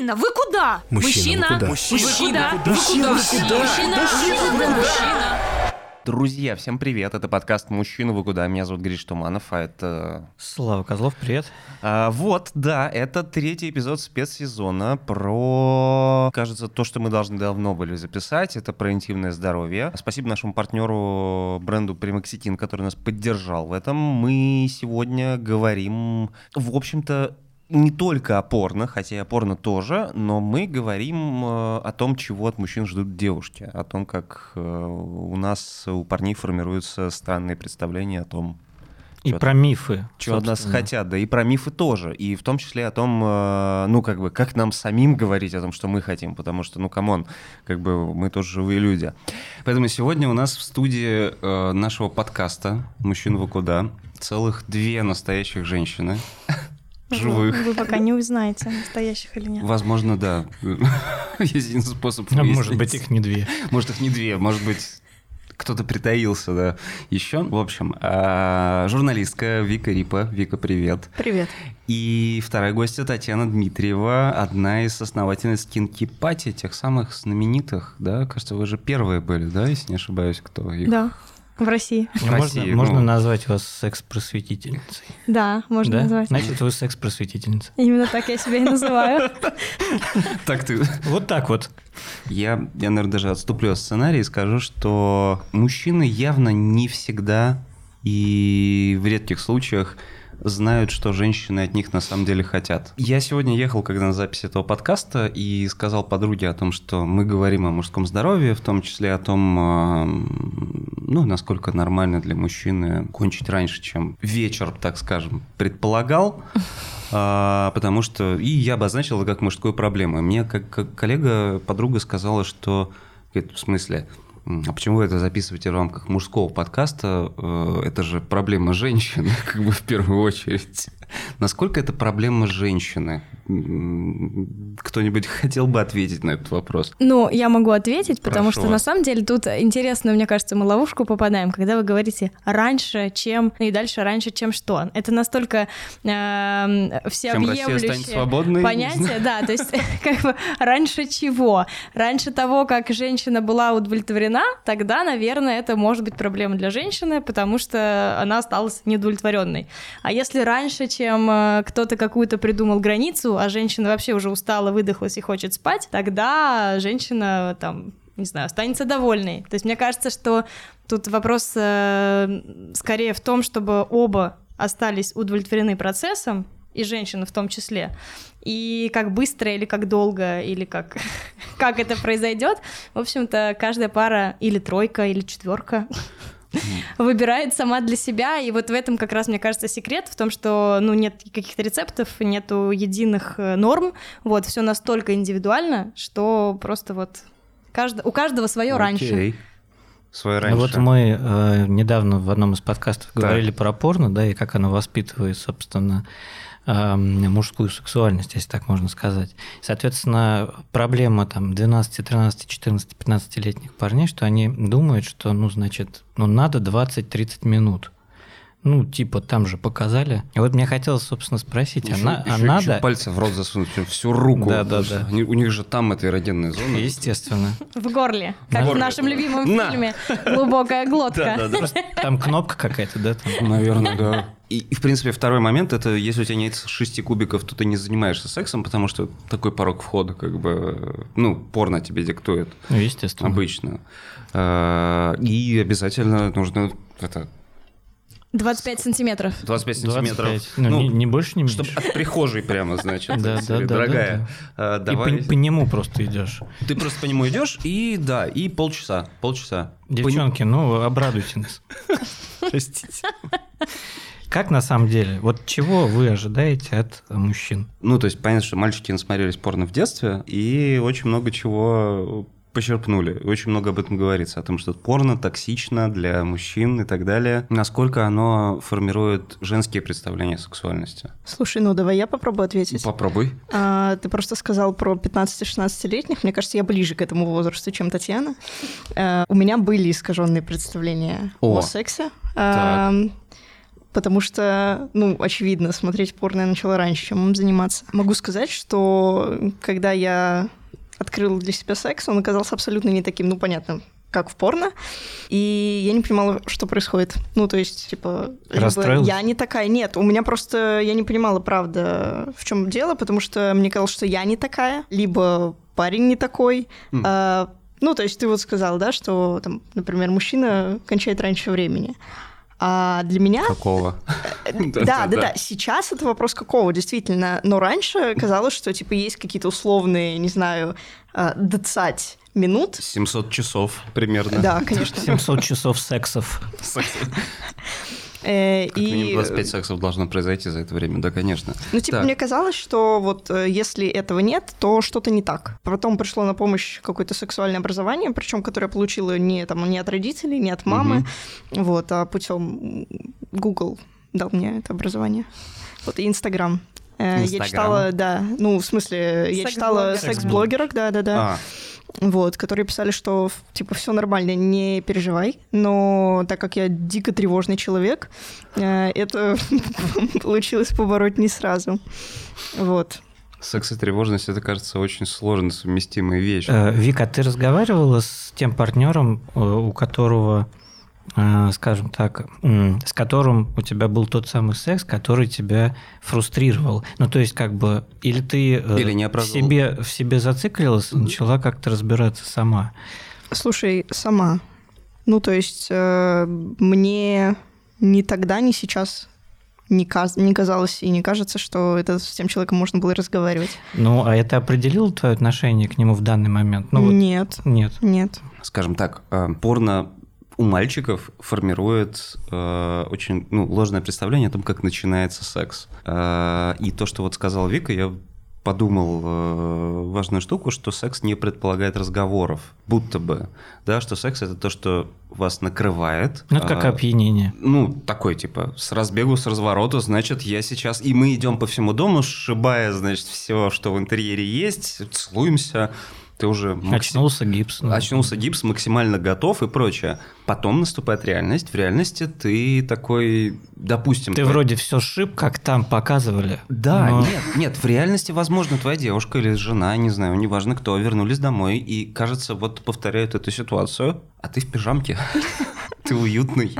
Мужчина, вы куда? Мужчина? Мужчина, Мужчина, вы вы куда? Мужчина, Мужчина, мужчина, вы куда? мужчина. Друзья, всем привет! Это подкаст «Мужчина, вы куда?». Меня зовут Гриш Туманов, а это... Слава Козлов, привет. А, вот, да, это третий эпизод спецсезона про, кажется, то, что мы должны давно были записать. Это про интимное здоровье. Спасибо нашему партнеру бренду Примакситин, который нас поддержал в этом. Мы сегодня говорим, в общем-то, не только о порно, хотя и о порно тоже, но мы говорим э, о том, чего от мужчин ждут девушки, о том, как э, у нас, у парней формируются странные представления о том, И про мифы. чего от нас хотят, да, и про мифы тоже, и в том числе о том, э, ну, как бы, как нам самим говорить о том, что мы хотим, потому что, ну, come on, как бы мы тоже живые люди. Поэтому сегодня у нас в студии э, нашего подкаста «Мужчина вы куда?» целых две настоящих женщины, живых. Вы пока не узнаете, настоящих или нет. Возможно, да. Есть один способ А выяснить. может быть, их не две. Может, их не две, может быть, кто-то притаился, да. Еще, в общем, а, журналистка Вика Рипа. Вика, привет. Привет. И вторая гостья Татьяна Дмитриева, одна из основательниц Кинки Пати, тех самых знаменитых, да? Кажется, вы же первые были, да, если не ошибаюсь, кто их... Да, в России. В можно России, можно ну. назвать вас секс-просветительницей. Да, можно да? назвать. Значит, вы секс-просветительница. Именно так я себя и называю. Так ты... Вот так вот. Я, я, наверное, даже отступлю от сценария и скажу, что мужчины явно не всегда и в редких случаях знают, что женщины от них на самом деле хотят. Я сегодня ехал, когда на запись этого подкаста, и сказал подруге о том, что мы говорим о мужском здоровье, в том числе о том, эм, ну, насколько нормально для мужчины кончить раньше, чем вечер, так скажем, предполагал. А, потому что и я обозначил это как мужскую проблему. Мне как, как коллега, подруга сказала, что говорит, в смысле, «М, а почему вы это записываете в рамках мужского подкаста? Э, Это же проблема женщины, как бы в первую очередь. Насколько это проблема женщины? Кто-нибудь хотел бы ответить на этот вопрос? Ну, я могу ответить, потому Прошу что на самом деле тут интересно, мне кажется, мы ловушку попадаем, когда вы говорите раньше, чем, ну и дальше раньше, чем что. Это настолько станет всеобъемлющее понятие, да, то есть как бы раньше чего? Раньше того, как женщина была удовлетворена, тогда, наверное, это может быть проблема для женщины, потому что она осталась неудовлетворенной. А если раньше, чем э, кто-то какую-то придумал границу, а женщина вообще уже устала, выдохлась и хочет спать, тогда женщина там не знаю, останется довольной. То есть мне кажется, что тут вопрос э, скорее в том, чтобы оба остались удовлетворены процессом, и женщина в том числе. И как быстро или как долго, или как, как это произойдет, в общем-то, каждая пара или тройка, или четверка выбирает сама для себя, и вот в этом как раз, мне кажется, секрет в том, что, ну, нет каких-то рецептов, нету единых э, норм, вот, все настолько индивидуально, что просто вот кажд- у каждого свое раньше. Окей. Свое Ну раньше. Вот мы э, недавно в одном из подкастов Так. говорили про порно, да, и как оно воспитывает, собственно, мужскую сексуальность, если так можно сказать. Соответственно, проблема там 12, 13, 14, 15-летних парней, что они думают, что, ну, значит, ну, надо 20-30 минут. Ну, типа, там же показали. И вот мне хотелось, собственно, спросить, а, Ещё- на- а надо... ещё пальцы в рот засунуть, всю руку. Да, да, да. у них же там это эрогенная зона. Естественно. В горле, как В нашем любимом фильме «Глубокая глотка». Там кнопка какая-то, да? Наверное, да. И, и, в принципе, второй момент это если у тебя нет шести кубиков, то ты не занимаешься сексом, потому что такой порог входа, как бы, ну, порно тебе диктует Ну, естественно. обычно. А, И обязательно нужно это 25 сантиметров. 25 сантиметров. 25. Ну, не, не больше, не меньше. чтобы от прихожей прямо, значит, Да, да, да, дорогая. И Давай. по, по нему просто идешь. Ты просто по нему идешь и да, и полчаса, полчаса. Девчонки, ну, обрадуйте нас. Простите. Как на самом деле? Вот чего вы ожидаете от мужчин? Ну, то есть понятно, что мальчики насмотрелись порно в детстве и очень много чего почерпнули. Очень много об этом говорится, о том, что порно токсично для мужчин и так далее. Насколько оно формирует женские представления о сексуальности? Слушай, ну давай я попробую ответить. Попробуй. А, ты просто сказал про 15-16-летних. Мне кажется, я ближе к этому возрасту, чем Татьяна. А, у меня были искаженные представления О. о сексе. А, потому что, ну, очевидно, смотреть порно я начала раньше, чем им заниматься. Могу сказать, что когда я открыла для себя секс, он оказался абсолютно не таким, ну, понятно, как в порно, и я не понимала, что происходит. Ну, то есть, типа, либо я не такая. Нет, у меня просто, я не понимала, правда, в чем дело, потому что мне казалось, что я не такая, либо парень не такой. Mm. А, ну, то есть ты вот сказал, да, что, там, например, мужчина кончает раньше времени. А для меня... Какого? Да, да, да. Сейчас это вопрос какого, действительно. Но раньше казалось, что, типа, есть какие-то условные, не знаю, 20 минут. 700 часов примерно. Да, конечно. 700 часов сексов. Э, как и... минимум 25 сексов должно произойти за это время, да, конечно. Ну, типа, так. мне казалось, что вот э, если этого нет, то что-то не так. Потом пришло на помощь какое-то сексуальное образование, причем которое я получила не, там, не от родителей, не от мамы, угу. вот, а путем Google дал мне это образование. Вот, и Инстаграм. Э, я читала, да, ну, в смысле, я читала секс-блогерок, да-да-да. А вот, которые писали, что типа все нормально, не переживай. Но так как я дико тревожный человек, э, это получилось побороть не сразу. Вот. Секс и тревожность, это, кажется, очень сложно совместимые вещи. Э, Вика, ты разговаривала с тем партнером, э, у которого скажем так, с которым у тебя был тот самый секс, который тебя фрустрировал. Ну, то есть, как бы, или ты э, или не в, себе, в себе зациклилась, начала как-то разбираться сама? Слушай, сама. Ну, то есть, э, мне ни тогда, ни сейчас не, каз не казалось и не кажется, что это с тем человеком можно было разговаривать. Ну, а это определило твое отношение к нему в данный момент? Ну, нет. Вот, нет. Нет. Скажем так, порно у мальчиков формирует э, очень ну, ложное представление о том, как начинается секс. Э, и то, что вот сказал Вика, я подумал э, важную штуку, что секс не предполагает разговоров, будто бы, да, что секс это то, что вас накрывает. Ну, это как а, опьянение. Ну, такой, типа, с разбегу, с разворота, значит, я сейчас... И мы идем по всему дому, сшибая, значит, все, что в интерьере есть, целуемся, ты уже... Максим... Очнулся гипс. Да. Очнулся гипс, максимально готов и прочее. Потом наступает реальность. В реальности ты такой, допустим... Ты твой... вроде все шип, как там показывали. Да, но... нет, нет, в реальности, возможно, твоя девушка или жена, не знаю, неважно кто, вернулись домой и, кажется, вот повторяют эту ситуацию, а ты в пижамке. Ты уютный.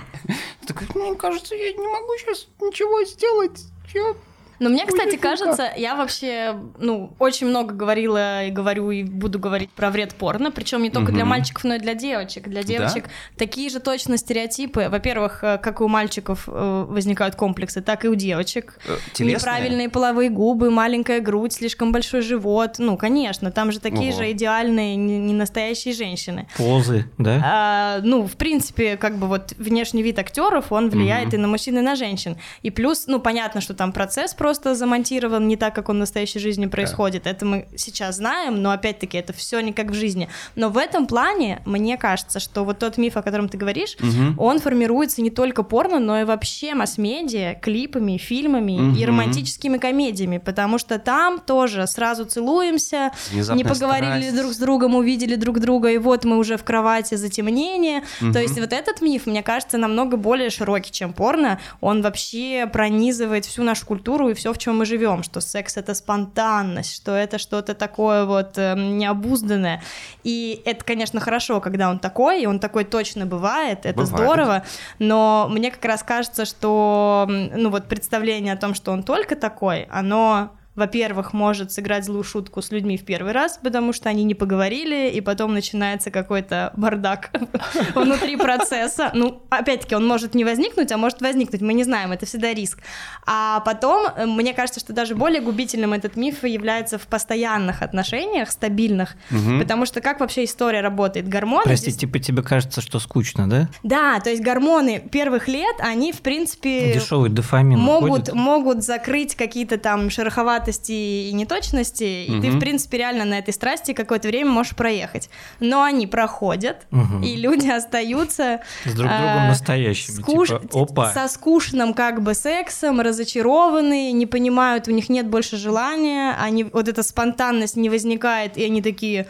Такой, мне кажется, я не могу сейчас ничего сделать. Я но мне, кстати, кажется, я вообще, ну, очень много говорила и говорю, и буду говорить про вред порно, причем не только для мальчиков, но и для девочек. Для девочек такие же точно стереотипы. Во-первых, э, как и у мальчиков э, возникают комплексы, так и у девочек. Э? Неправильные половые губы, маленькая грудь, слишком большой живот. Ну, конечно, там же такие же идеальные, не настоящие женщины. Позы, да? А, ну, в принципе, как бы вот внешний вид актеров, он влияет и на мужчин, и на женщин. И плюс, ну, понятно, что там процесс просто просто замонтирован не так, как он в настоящей жизни происходит. Да. Это мы сейчас знаем, но опять-таки это все не как в жизни. Но в этом плане мне кажется, что вот тот миф, о котором ты говоришь, угу. он формируется не только порно, но и вообще масс-медиа, клипами, фильмами угу. и романтическими комедиями, потому что там тоже сразу целуемся, Внезапная не поговорили страсть. друг с другом, увидели друг друга, и вот мы уже в кровати затемнение. Угу. То есть вот этот миф, мне кажется, намного более широкий, чем порно. Он вообще пронизывает всю нашу культуру и все, в чем мы живем, что секс это спонтанность, что это что-то такое вот э, необузданное. И это, конечно, хорошо, когда он такой, и он такой точно бывает, это бывает. здорово, но мне как раз кажется, что ну вот представление о том, что он только такой, оно во-первых, может сыграть злую шутку с людьми в первый раз, потому что они не поговорили, и потом начинается какой-то бардак внутри процесса. Ну, опять-таки, он может не возникнуть, а может возникнуть, мы не знаем, это всегда риск. А потом, э, мне кажется, что даже более губительным этот миф является в постоянных отношениях, стабильных, угу. потому что как вообще история работает? Гормоны... Прости, здесь... типа тебе кажется, что скучно, да? Да, то есть гормоны первых лет, они, в принципе... Дешевый дофамин могут, могут закрыть какие-то там шероховатые туповатости и неточности, угу. и ты, в принципе, реально на этой страсти какое-то время можешь проехать. Но они проходят, угу. и люди остаются... С друг другом а, настоящими, скуш... типа, опа. Со скучным как бы сексом, разочарованные, не понимают, у них нет больше желания, они, вот эта спонтанность не возникает, и они такие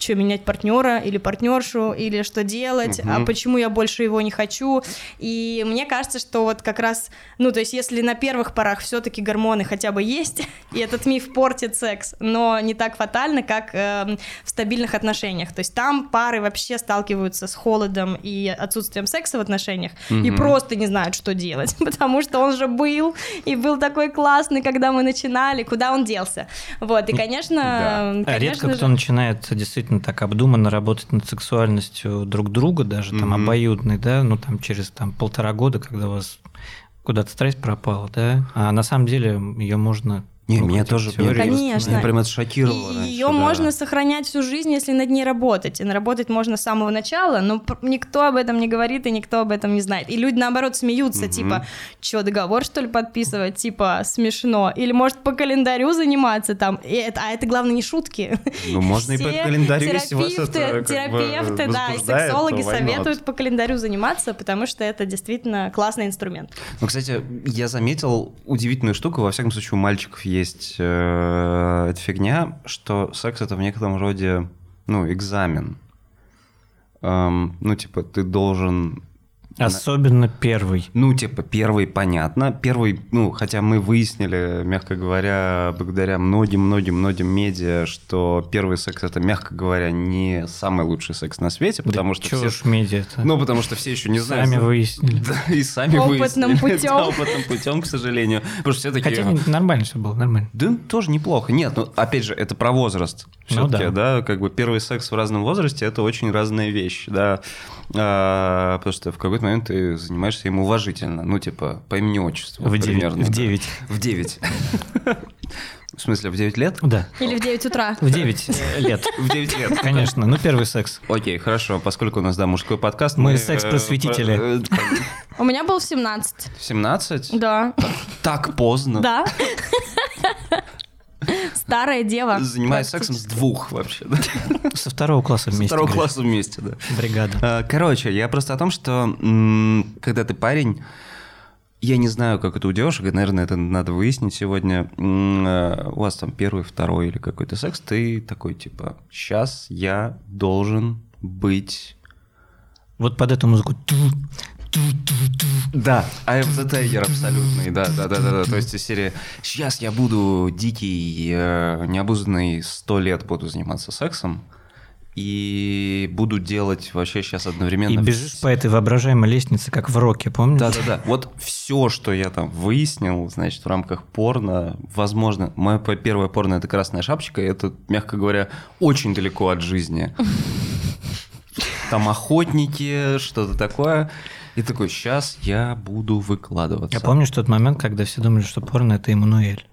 что менять партнера или партнершу, или что делать, а Мгм. почему я больше его не хочу. И мне кажется, что вот как раз, ну, то есть если на первых порах все-таки гормоны хотя бы есть, и этот миф портит секс, но не так фатально, как эм, в стабильных отношениях. То есть там пары вообще сталкиваются с холодом и отсутствием секса в отношениях и Мгм. просто не знают, что делать, потому что он же был и был такой классный, когда мы начинали, куда он делся. Вот, и, конечно, Да. А конечно Редко же- кто начинает действительно так обдуманно работать над сексуальностью друг друга, даже там Мгм. обоюдной, да, ну там через там полтора года, когда у вас куда-то страсть пропала, да, а на самом деле ее можно... Не, ну, меня и тоже... теории меня- Конечно. Меня прям это шокировало раньше, ее да. можно сохранять всю жизнь, если над ней работать. И работать можно с самого начала, но никто об этом не говорит и никто об этом не знает. И люди, наоборот, смеются, Мгм. типа, что, договор, что ли, подписывать? Типа, смешно. Или, может, по календарю заниматься там? И это, а это, главное, не шутки. Ну, можно и по календарю, если вас терапевты, это как бы терапевты, да, и сексологи советуют по календарю заниматься, потому что это действительно классный инструмент. Ну, кстати, я заметил удивительную штуку, во всяком случае, у мальчиков есть э, эта фигня, что секс это в некотором роде, ну, экзамен. Эм, ну, типа, ты должен Особенно первый. Ну, типа, первый, понятно. Первый, ну, хотя мы выяснили, мягко говоря, благодаря многим-многим-многим медиа, что первый секс это, мягко говоря, не самый лучший секс на свете, потому что Чё все... уж медиа-то. Ну, потому что все еще не знают. Сами выяснили. Да, и сами Опытным выяснили. путём. Да, опытным путем, к сожалению. Потому что все такие... Хотя нормально все было, нормально. Да, тоже неплохо. Нет, ну, опять же, это про возраст. Ну Все-таки, да. да. как бы первый секс в разном возрасте это очень разная вещь, да. А, потому что в какой-то момент ты занимаешься им уважительно. Ну, типа, по имени отчеству. В девять. примерно, В да. девять. В 9. В смысле, в 9 лет? Да. Или в 9 утра. В 9 лет. В 9 лет. Конечно. Ну, первый секс. Окей, хорошо, поскольку у нас, да, мужской подкаст. Мы э, секс-просветители. э, э, У меня был в 17. В 17? Да, Так поздно. да. Старая дева. Занимаюсь сексом с двух вообще, да? Со второго класса вместе. второго Гриш. класса вместе, да. Бригада. А, Короче, я просто о том, что когда ты парень, я не знаю, как это у девушек, и, наверное, это надо выяснить сегодня. Э, У вас там первый, второй или какой-то секс, ты такой, типа, сейчас я должен быть... Вот под эту музыку. Да, I am the tiger абсолютный, да, да, да, да, да. То есть из серии «Сейчас я буду дикий, э, необузданный, сто лет буду заниматься сексом, и буду делать вообще сейчас одновременно... И бежишь по этой воображаемой лестнице, как в роке, помнишь? Да-да-да. Вот все, что я там выяснил, значит, в рамках порно, возможно, моя первая порно это красная шапочка, и это, мягко говоря, очень далеко от жизни. Там охотники, что-то такое. И такой, сейчас я буду выкладываться. Я помню тот момент, когда все думали, что порно – это Эммануэль.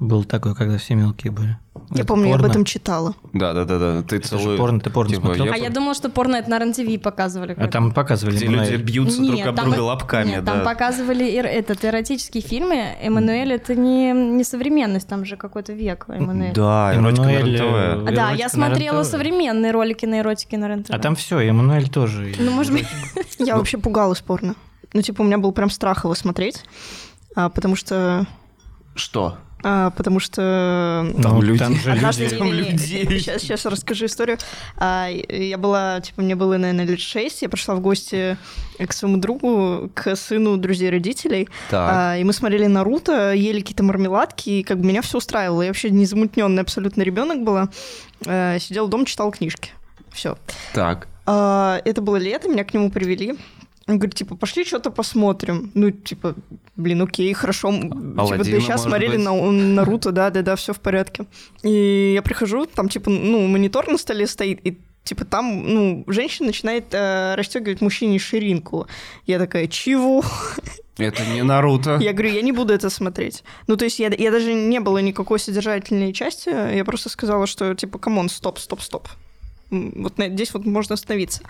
Был такой, когда все мелкие были. Я Это помню, я об порно. этом читала. Да, да, да, да. Ты Это же целую. порно, ты порно смотрел? А я думала, что порно это на РЕН-ТВ показывали. А там показывали Где люди Эммануэль. бьются друг об друга э- лапками, нет, да. там показывали эр- этот эротические фильмы. Эммануэль это не, не современность, там же какой-то век Эммануэль. Да, эротика на Эммануэль, РЕН-ТВ. А, Да, я смотрела современные ролики на эротике на РЕН-ТВ. А там все, Эммануэль тоже. Ну, может быть, Я вообще пугалась порно. Ну, типа, у меня был прям страх его смотреть, а, потому что... Что? А, потому что... Ну, Там люди. там же Однажды люди. там людей. Сейчас, сейчас расскажу историю. А, я была, типа, мне было, наверное, лет шесть. Я пришла в гости к своему другу, к сыну друзей родителей. Так. А, и мы смотрели Наруто, ели какие-то мармеладки, и как бы меня все устраивало. Я вообще незамутненный абсолютно ребенок была. А, сидела дома, читала книжки. Все. Так. А, это было лето, меня к нему привели. Он говорит, типа, пошли что-то посмотрим. Ну, типа, блин, окей, хорошо. М, Типа, Аладдина, да сейчас смотрели быть? на Наруто, да, да, да, все в порядке. И я прихожу, там, типа, ну, монитор на столе стоит, и типа там, ну, женщина начинает э, расстегивать мужчине ширинку. Я такая, чего? Это не Наруто. Я говорю, я не буду это смотреть. Ну, то есть я, я даже не было никакой содержательной части, я просто сказала, что, типа, come on, стоп, стоп, стоп. Вот здесь вот можно остановиться.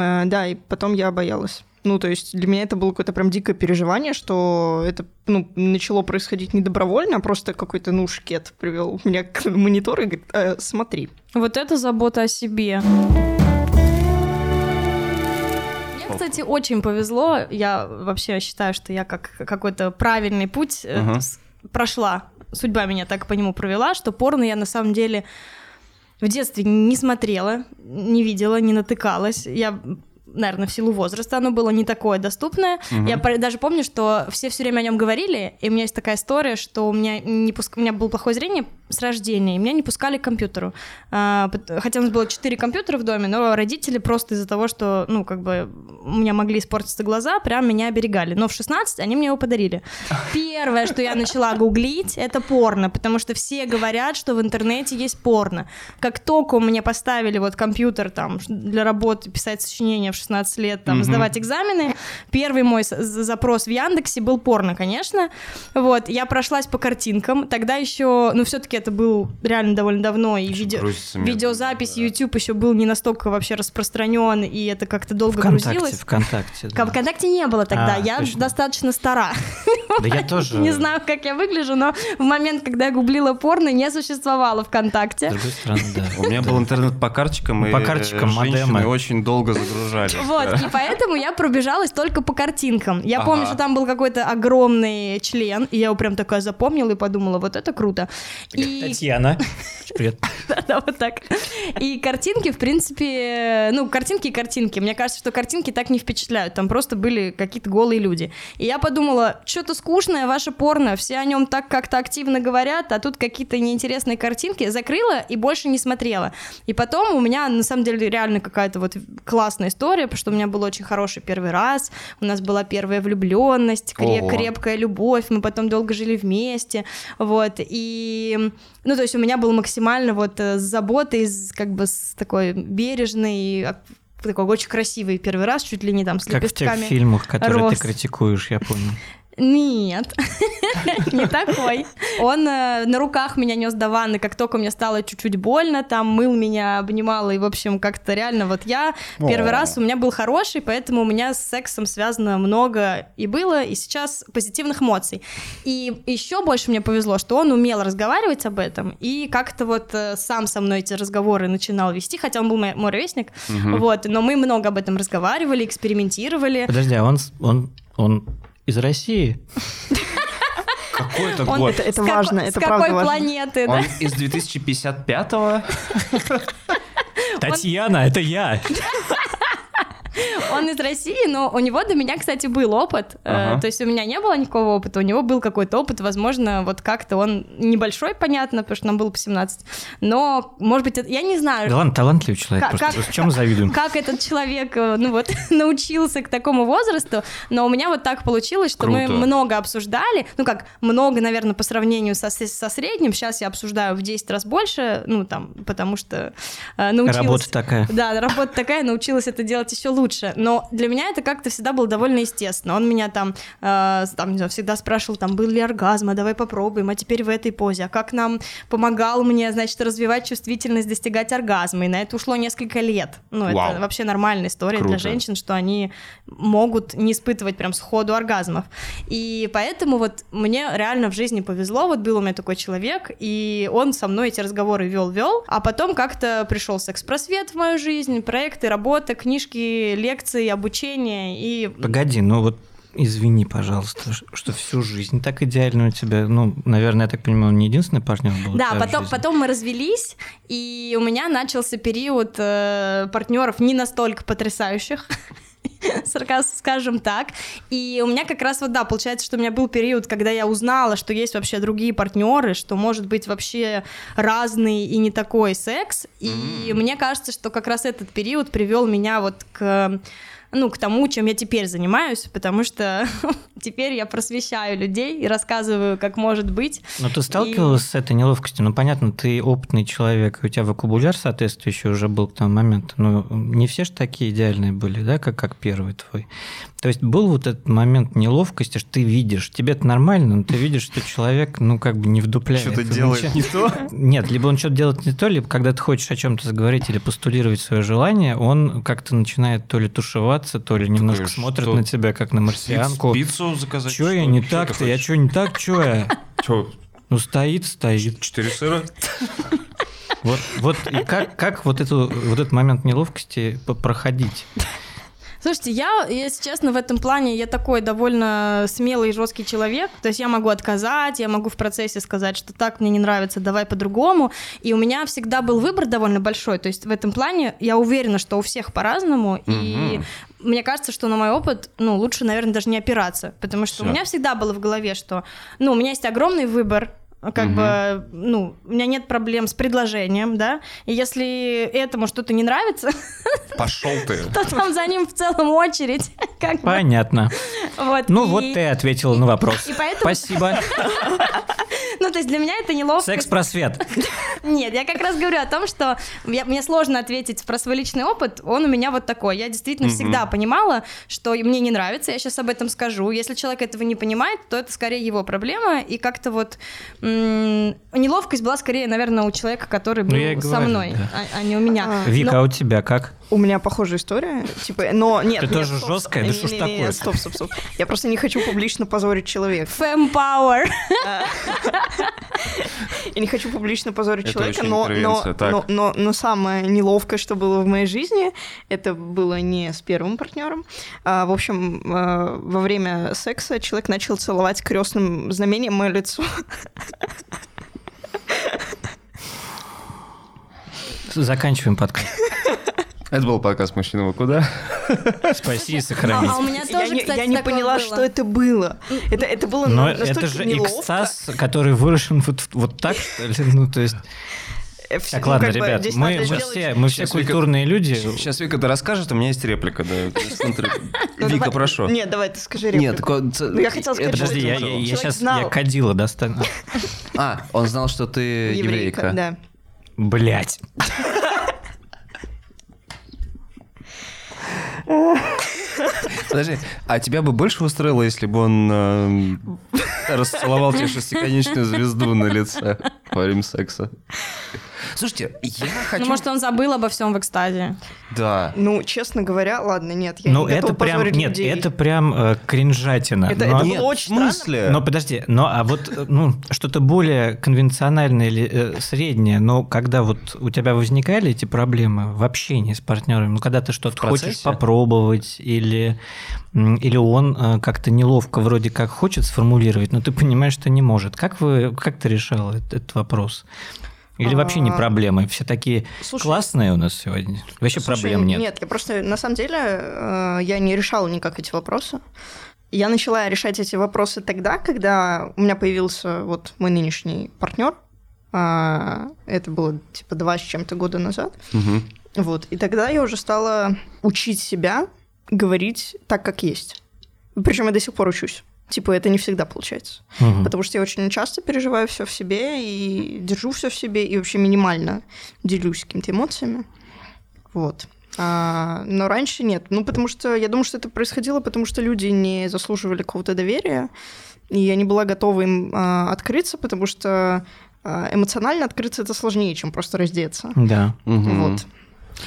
А, да, и потом я боялась. Ну, то есть для меня это было какое-то прям дикое переживание, что это ну, начало происходить не добровольно, а просто какой-то, ну, шкет привел меня к монитору и говорит, «Э, смотри. вот это забота о себе. Мне, кстати, очень повезло. Я вообще считаю, что я как какой-то правильный путь с- прошла. Судьба меня так по нему провела, что порно я на самом деле в детстве не смотрела, не видела, не натыкалась. Я наверное, в силу возраста оно было не такое доступное. Угу. Я даже помню, что все все время о нем говорили, и у меня есть такая история, что у меня не пуск... у меня было плохое зрение с рождения, и меня не пускали к компьютеру. А, хотя у нас было четыре компьютера в доме, но родители просто из-за того, что, ну, как бы у меня могли испортиться глаза, прям меня оберегали. Но в 16 они мне его подарили. Первое, что я начала гуглить, это порно, потому что все говорят, что в интернете есть порно. Как только у меня поставили вот компьютер там для работы, писать сочинения в 16 лет, там, сдавать экзамены, первый мой запрос в Яндексе был порно, конечно. Вот, я прошлась по картинкам, тогда еще, ну, все-таки это был реально довольно давно, и видео, видеозапись да. YouTube еще был не настолько вообще распространен, и это как-то долго ВКонтакте, грузилось. ВКонтакте, да. ВКонтакте не было тогда, а, я точно. достаточно стара. Да я тоже. Не знаю, как я выгляжу, но в момент, когда я гуглила порно, не существовало ВКонтакте. С другой стороны, да. У меня был интернет по карточкам, и карточкам модемы очень долго загружали. Вот, и поэтому я пробежалась только по картинкам. Я помню, что там был какой-то огромный член, и я его прям такая запомнила и подумала, вот это круто. И... Татьяна. Привет. Да, вот так. И картинки, в принципе, ну, картинки и картинки. Мне кажется, что картинки так не впечатляют. Там просто были какие-то голые люди. И я подумала, что-то скучное ваше порно, все о нем так как-то активно говорят, а тут какие-то неинтересные картинки. Закрыла и больше не смотрела. И потом у меня, на самом деле, реально какая-то вот классная история, потому что у меня был очень хороший первый раз, у нас была первая влюбленность, креп- крепкая любовь, мы потом долго жили вместе, вот, и, ну, то есть у меня был максимально вот э, с заботой, как бы с такой бережной, такой очень красивый первый раз, чуть ли не там с как лепестками. Как в тех фильмах, которые роз. ты критикуешь, я помню. Нет, не такой. Он э, на руках меня нес до ванны, как только мне стало чуть-чуть больно, там мыл меня, обнимал, и, в общем, как-то реально вот я первый раз у меня был хороший, поэтому у меня с сексом связано много и было, и сейчас позитивных эмоций. И еще больше мне повезло, что он умел разговаривать об этом, и как-то вот э, сам со мной эти разговоры начинал вести, хотя он был мой, мой ровесник, вот, но мы много об этом разговаривали, экспериментировали. Подожди, а он, он, он из России. Какой это год? Это, это важно, это с какой важно. планеты, Он из 2055-го? Татьяна, это я. Он из России, но у него до меня, кстати, был опыт. Э, ага. То есть у меня не было никакого опыта, у него был какой-то опыт, возможно, вот как-то он небольшой, понятно, потому что нам было по 17. Но, может быть, я не знаю. Да ладно, талантливый человек, как, просто как, в чем завидуем? Как этот человек, э, ну вот, научился к такому возрасту, но у меня вот так получилось, что Круто. мы много обсуждали, ну как, много, наверное, по сравнению со, со средним, сейчас я обсуждаю в 10 раз больше, ну там, потому что э, научилась... Работа такая. Да, работа такая, научилась это делать еще лучше но для меня это как-то всегда было довольно естественно. Он меня там, э, там не знаю, всегда спрашивал, там, был ли оргазм, а давай попробуем, а теперь в этой позе, а как нам помогал мне, значит, развивать чувствительность, достигать оргазма, и на это ушло несколько лет. Ну, Вау. это вообще нормальная история Круто. для женщин, что они могут не испытывать прям сходу оргазмов. И поэтому вот мне реально в жизни повезло, вот был у меня такой человек, и он со мной эти разговоры вел-вел, а потом как-то пришел секс-просвет в мою жизнь, проекты, работа, книжки, лекции, обучение и... Погоди, ну вот извини, пожалуйста, что всю жизнь так идеально у тебя. Ну, наверное, я так понимаю, не единственный партнер был. Да, потом, потом мы развелись, и у меня начался период э, партнеров не настолько потрясающих. скажем так. И у меня как раз вот, да, получается, что у меня был период, когда я узнала, что есть вообще другие партнеры, что может быть вообще разный и не такой секс. И mm-hmm. мне кажется, что как раз этот период привел меня вот к ну, к тому, чем я теперь занимаюсь, потому что теперь я просвещаю людей и рассказываю, как может быть. Но ты сталкивалась и... с этой неловкостью? Ну, понятно, ты опытный человек, у тебя вокабуляр соответствующий уже был к тому моменту, но не все же такие идеальные были, да, как, как первый твой. То есть был вот этот момент неловкости, что ты видишь, тебе это нормально, но ты видишь, что человек, ну, как бы не вдупляет. Что-то делает не то? Нет, либо он что-то делает не то, либо когда ты хочешь о чем-то заговорить или постулировать свое желание, он как-то начинает то ли тушеваться, то ли немножко Такое, смотрит что? на тебя, как на марсианку. Пиццу заказать? Что я не так-то? Я что не так? Что я? Что? Ну, стоит, стоит. Четыре сыра? Вот, вот и как, как вот, эту, вот этот момент неловкости проходить? Слушайте, я, если честно, в этом плане я такой довольно смелый и жесткий человек. То есть я могу отказать, я могу в процессе сказать, что так мне не нравится, давай по-другому. И у меня всегда был выбор довольно большой. То есть в этом плане я уверена, что у всех по-разному. И мне кажется, что на мой опыт, ну, лучше, наверное, даже не опираться. Потому что Всё. у меня всегда было в голове, что, ну, у меня есть огромный выбор, как Мгм. бы, ну, у меня нет проблем с предложением, да, и если этому что-то не нравится, Пошел ты. то там за ним в целом очередь, как бы, Понятно. вот. Ну и- вот ты ответила на вопрос. и поэтому- Спасибо. Ну, то есть для меня это неловко. Секс-просвет. Нет, я как раз говорю о том, что я- мне сложно ответить про свой личный опыт, он у меня вот такой. Я действительно всегда понимала, что мне не нравится, я сейчас об этом скажу. Если человек этого не понимает, то это скорее его проблема, и как-то вот м, неловкость была скорее, наверное, у человека, который был Ну, я и со говорю, мной, да. а, а не у меня. Вика, Но- а у тебя как? У меня похожая история, типа, но нет. Ты нет, тоже стоп, жесткая? Да что ж такое-то? Стоп, стоп, стоп. Я просто не хочу публично позорить человека. Fem power. Я не хочу публично позорить человека, но, но, но, но самое неловкое, что было в моей жизни, это было не с первым партнером. А, в общем, а, во время секса человек начал целовать крестным знамением мое лицо. Заканчиваем подкаст. Это был подкаст «Мужчина, вы куда?» Спаси и А, сохрани. а у меня Я тоже, не, кстати, я не такое поняла, было. что это было. Это, это было Но это же неловко. экстаз, который выражен вот, вот так, что ли? Ну, то есть... Э, Так, ну, ладно, ребят, мы, мы все, мы все Сейчас Вика- культурные люди. Сейчас Вика, ты расскажешь, у меня есть реплика. Да. Ну, Вика, прошу. Нет, давай, ты скажи Нет, реплику. ц- Ну, я хотела сказать, это что Подожди, я, я, я сейчас знал. я кадила достану. А, он знал, что ты еврейка. Да. Блять. Подожди, а тебя бы больше устроило, если бы он эм, расцеловал тебе шестиконечную звезду на лице во время секса? Слушайте, я хочу... Ну, может, он забыл обо всем в экстазе. Да. Ну, честно говоря, ладно, нет, я Ну, не это прям, нет, людей. это прям э, кринжатина. Это- но, это Нет, было очень смысле? но подожди, но а вот э, ну что-то более конвенциональное или э, среднее, но когда вот у тебя возникали эти проблемы в общении с партнерами, ну когда ты что-то хочешь попробовать или или он э, как-то неловко вроде как хочет сформулировать, но ты понимаешь, что не может. Как вы как ты решал этот, этот вопрос? Или вообще не А, проблема? Все такие Слушай, классные у нас сегодня. Вообще Слушай, проблем нет. Нет, я просто, на самом деле, э, я не решала никак эти вопросы. Я начала решать эти вопросы тогда, когда у меня появился вот мой нынешний партнер. Это было типа два с чем-то года назад. Мгм. Вот. И тогда я уже стала учить себя говорить так, как есть. Причем я до сих пор учусь. Типа, это не всегда получается. Мгм. Потому что я очень часто переживаю все в себе и держу все в себе, и вообще минимально делюсь какими-то эмоциями. Вот. А, но раньше нет. Ну, потому что я думаю, что это происходило, потому что люди не заслуживали какого-то доверия, и я не была готова им а, открыться, потому что а, эмоционально открыться это сложнее, чем просто раздеться. Да. Мгм. Вот.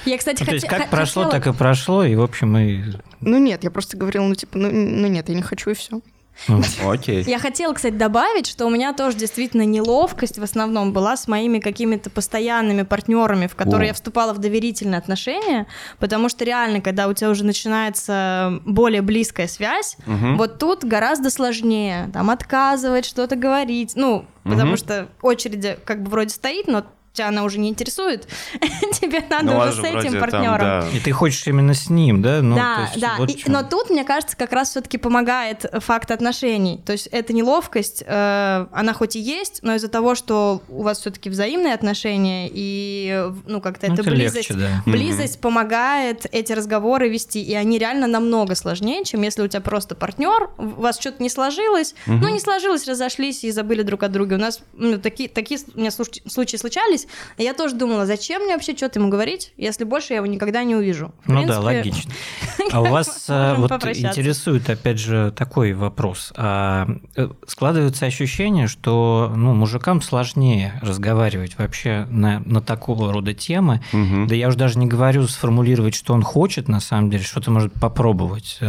Я, кстати, Ну, то есть как хо- прошло, хотела- так и прошло, и в общем и Ну нет, я просто говорила, ну типа, ну, ну нет, я не хочу и все. Окей. Я хотела, кстати, добавить, что у меня тоже действительно неловкость в основном была с моими какими-то постоянными партнерами, в которые О. я вступала в доверительные отношения, потому что реально, когда у тебя уже начинается более близкая связь, вот тут гораздо сложнее там отказывать, что-то говорить, ну, потому что очередь как бы вроде стоит, но тебя она уже не интересует, тебе надо Ну, уже же с этим там, партнером. да. И ты хочешь именно с ним, да? Ну, да, есть да. вот И- но тут, мне кажется, как раз все-таки помогает факт отношений. То есть эта неловкость, э, она хоть и есть, но из-за того, что у вас все-таки взаимные отношения и ну как-то Ну, эта это близость, легче, да. Мгм. близость помогает эти разговоры вести, и они реально намного сложнее, чем если у тебя просто партнер, у вас что-то не сложилось, ну не сложилось, разошлись и забыли друг о друге. У нас ну, такие такие у меня случаи случались, и я тоже думала, зачем мне вообще что-то ему говорить, если больше я его никогда не увижу. В Ну да, принципе, логично. А у вас э, вот интересует, опять же, такой вопрос. А, э, Складывается ощущение, что ну, мужикам сложнее разговаривать вообще на, на такого рода темы. Мгм. Да я уже даже не говорю сформулировать, что он хочет на самом деле, что-то может попробовать.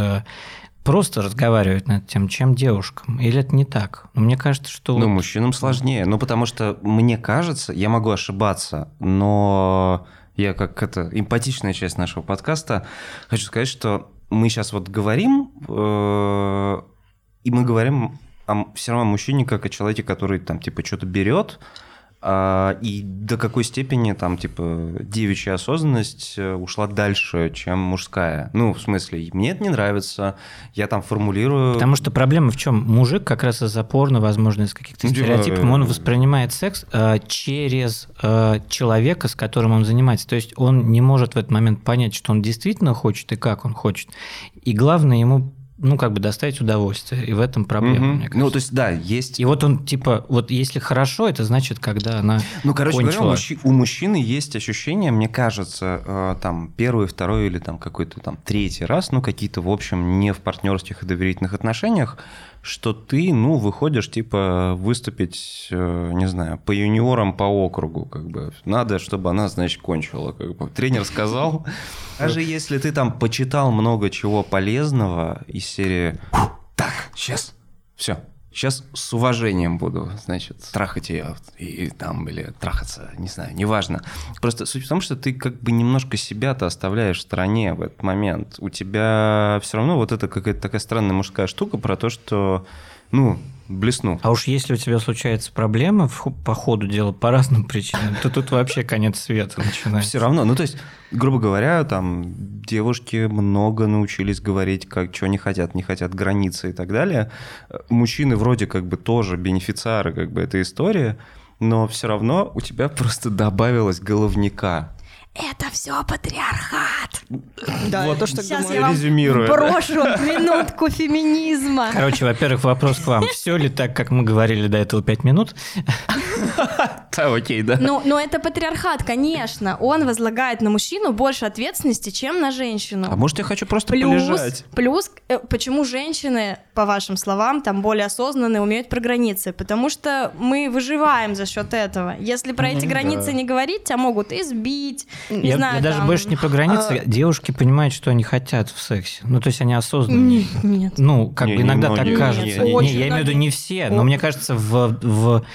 Просто разговаривать над тем, чем девушкам. Или это не так? Но мне кажется, что... Ну, мужчинам сложнее. Ну, потому что мне кажется, я могу ошибаться, но я как это эмпатичная часть нашего подкаста хочу сказать, что мы сейчас вот говорим, э, и мы говорим о, все равно о мужчине как о человеке, который там типа что-то берет, а, и до какой степени там, типа, девичья осознанность э, ушла дальше, чем мужская. Ну, в смысле, мне это не нравится, я там формулирую... Потому что проблема в чем? Мужик как раз из-за порно, возможно, из каких-то стереотипов, он воспринимает секс э, через э, человека, с которым он занимается. То есть он не может в этот момент понять, что он действительно хочет и как он хочет. И главное ему ну, как бы доставить удовольствие. И в этом проблема, Мгм. мне кажется. Ну, то есть, да, есть... И вот он, типа, вот если хорошо, это значит, когда она Ну, короче говоря, у, кончила. мужчи- у мужчины есть ощущение, мне кажется, э, там первый, второй или там какой-то там третий раз, ну какие-то, в общем, не в партнерских и доверительных отношениях, что ты, ну, выходишь, типа, выступить, э, не знаю, по юниорам по округу, как бы. Надо, чтобы она, значит, кончила. Как бы. Тренер сказал. Даже если ты там почитал много чего полезного из серии «Так, сейчас, все, Сейчас с уважением буду, значит, трахать ее и, там, или трахаться, не знаю, неважно. Просто суть в том, что ты как бы немножко себя-то оставляешь в стороне в этот момент. У тебя все равно вот это какая-то такая странная мужская штука про то, что, ну, блесну. А уж если у тебя случается проблема в по ходу дела по разным причинам, то тут вообще конец света начинается. Все равно, ну то есть, грубо говоря, там девушки много научились говорить, как что они хотят, не хотят, границы и так далее. Э, Мужчины вроде как бы тоже бенефициары как бы этой истории, но все равно у тебя просто добавилось головника. Это все патриархат. Да, Вот тоже так Сейчас думаю. я вам резюмируя, да. брошу минутку феминизма. Короче, во-первых, вопрос к вам. Все ли так, как мы говорили до этого пять минут? Да, окей, да. Ну, но это патриархат, конечно. Он возлагает на мужчину больше ответственности, чем на женщину. А может, я хочу просто Плюс, полежать? плюс, э, почему женщины, по вашим словам, там более осознанные, умеют про границы? Потому что мы выживаем за счет этого. Если про эти границы не говорить, тебя могут избить, не я, знаю, я даже там- больше не про границы. Девушки понимают, что они хотят в сексе. Ну, то есть они осознанно. Нет, нет. Ну, как бы иногда многие. так кажется. Не, я имею в виду не все, но мне кажется, в, в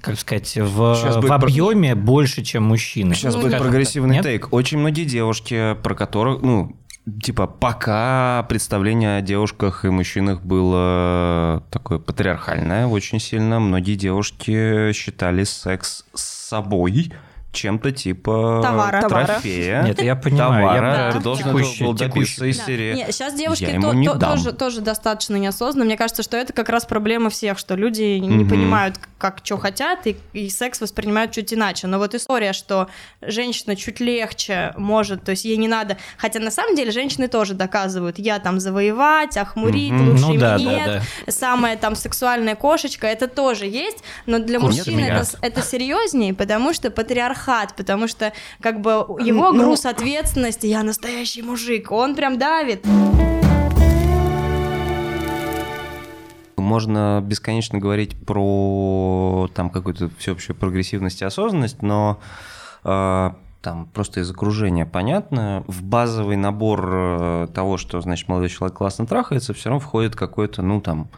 как сказать, в, Сейчас в будет про- объеме больше, чем мужчины. Сейчас Ну, будет прогрессивный Нет? тейк. Очень многие девушки, про которых, ну, типа, пока представление о девушках и мужчинах было такое патриархальное очень сильно, многие девушки считали секс с собой чем-то типа Товара. трофея. Нет, я понимаю. я Товара, про ты должен текущий- был добиться из серии. Нет, сейчас девушки Я то- не то- тоже, тоже достаточно неосознанно. Мне кажется, что это как раз проблема всех, что люди не Мгм. понимают, как что хотят, и, и секс воспринимают чуть иначе. Но вот история, что женщина чуть легче может, то есть ей не надо... Хотя на самом деле женщины тоже доказывают, я там завоевать, охмурить, Мгм. лучше Ну да, да, нет, самая там сексуальная кошечка, это тоже есть, но для мужчины меня. это, это серьезнее, потому что патриархат, потому что как бы его Ну- груз ответственности, я настоящий мужик, он прям давит. Можно бесконечно говорить про там какую-то всеобщую прогрессивность и осознанность, но э, там просто из окружения понятно, в базовый набор э, того, что, значит, молодой человек классно трахается, все равно входит какое-то, ну, там,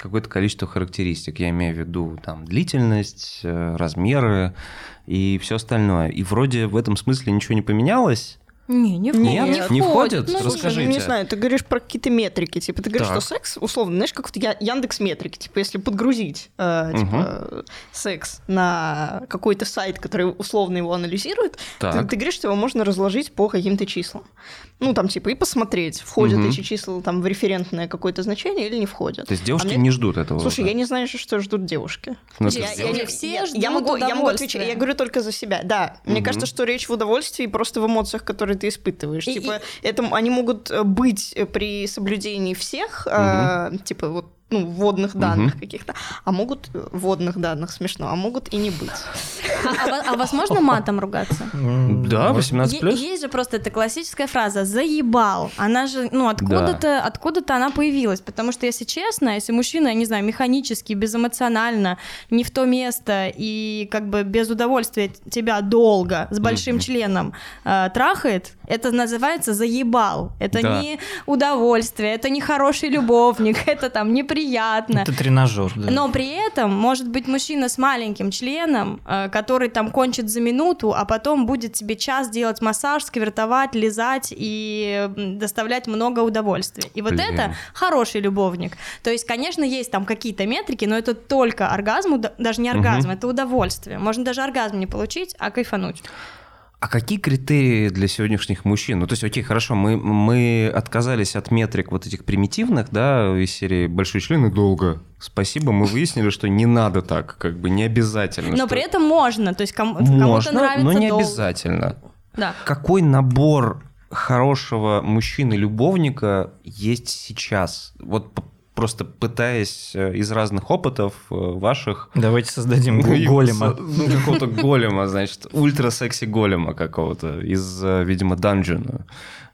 какое-то количество характеристик. Я имею в виду там длительность, э, размеры и все остальное. И вроде в этом смысле ничего не поменялось. Не, не Нет, входит. не входит? Ну, Расскажи. Слушай, ну, не знаю, ты говоришь про какие-то метрики, типа, ты говоришь, Так. что секс, условно, знаешь, как вот Я- Яндекс метрики, типа, если подгрузить, э, типа, секс на какой-то сайт, который условно его анализирует, ты, Так. ты говоришь, что его можно разложить по каким-то числам. Ну, там, типа, и посмотреть, входят Мгм. эти числа там в референтное какое-то значение или не входят. То есть девушки А мне- не ждут этого. Слушай, да? я не знаю, что ждут девушки. Ну, Я- я не все я, ждут я могу, я могу отвечать, я говорю только за себя. Да, мне Мгм. кажется, что речь в удовольствии и просто в эмоциях, которые ты испытываешь. И- типа, это они могут э, быть при соблюдении всех, э, типа вот ну, вводных данных Мгм. каких-то, а могут э, вводных данных смешно, а могут и не быть. А, а а возможно матом ругаться? Да, вот 18 Е- плюс. Есть же просто эта классическая фраза «заебал». Она же, ну, откуда-то откуда она появилась. Потому что, если честно, если мужчина, я не знаю, механически, безэмоционально, не в то место и как бы без удовольствия тебя долго с большим членом э, трахает, Это называется заебал. Это Да. не удовольствие, это не хороший любовник, это там неприятно. Это тренажер, да. Но при этом может быть мужчина с маленьким членом, э, который там кончит за минуту, а потом будет тебе час делать массаж, сквертовать, лизать и доставлять много удовольствия. И вот Блин. это хороший любовник. То есть, конечно, есть там какие-то метрики, но это только оргазм, даже не оргазм, это удовольствие. Можно даже оргазм не получить, а кайфануть. А какие критерии для сегодняшних мужчин? Ну, то есть, окей, хорошо, мы, мы отказались от метрик вот этих примитивных, да, из серии «большой член и долго». Спасибо, мы выяснили, что не надо так, как бы не обязательно. Но что- при этом можно, то есть кому- кому-то Можно, нравится но не долго. обязательно. Да. Какой набор хорошего мужчины-любовника есть сейчас? Вот просто пытаясь э, из разных опытов э, ваших... Давайте создадим голема. Ну, какого-то голема, значит, ультра-секси голема какого-то из, э, видимо, данжена.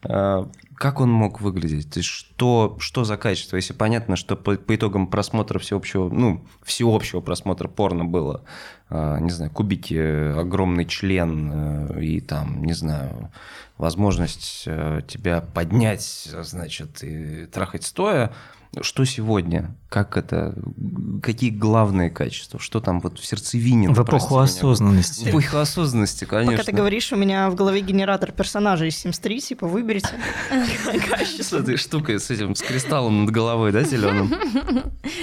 Как он мог выглядеть? Что, что за качество? Если понятно, что по, по итогам просмотра всеобщего, ну, всеобщего просмотра порно было, не знаю, кубики, огромный член и там, не знаю, возможность э, тебя поднять, значит, и трахать стоя, что сегодня? Как это? Какие главные качества? Что там вот в сердцевине? В эпоху меня. осознанности. В эпоху осознанности, конечно. Пока ты говоришь, у меня в голове генератор персонажей из Sims 3, типа, выберите. С этой штукой, с этим, с кристаллом над головой, да, зеленым?